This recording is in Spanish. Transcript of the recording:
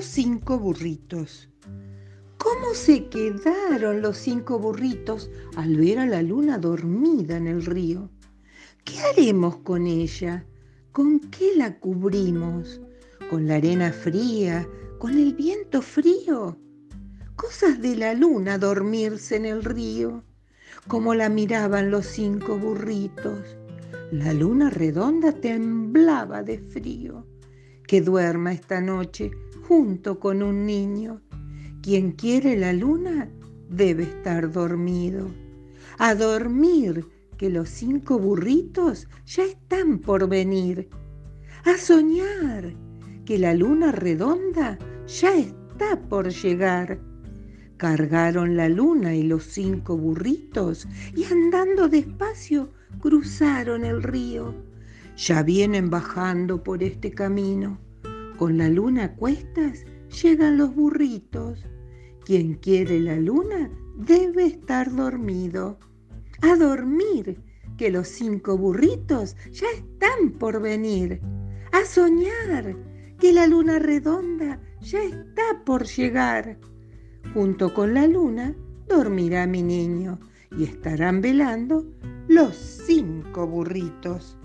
Los cinco burritos. ¿Cómo se quedaron los cinco burritos al ver a la luna dormida en el río? ¿Qué haremos con ella? ¿Con qué la cubrimos? ¿Con la arena fría? ¿Con el viento frío? Cosas de la luna dormirse en el río, como la miraban los cinco burritos. La luna redonda temblaba de frío. Que duerma esta noche junto con un niño. Quien quiere la luna debe estar dormido. A dormir, que los cinco burritos ya están por venir. A soñar, que la luna redonda ya está por llegar. Cargaron la luna y los cinco burritos y andando despacio cruzaron el río. Ya vienen bajando por este camino. Con la luna a cuestas llegan los burritos. Quien quiere la luna debe estar dormido. A dormir, que los cinco burritos ya están por venir. A soñar, que la luna redonda ya está por llegar. Junto con la luna dormirá mi niño y estarán velando los cinco burritos.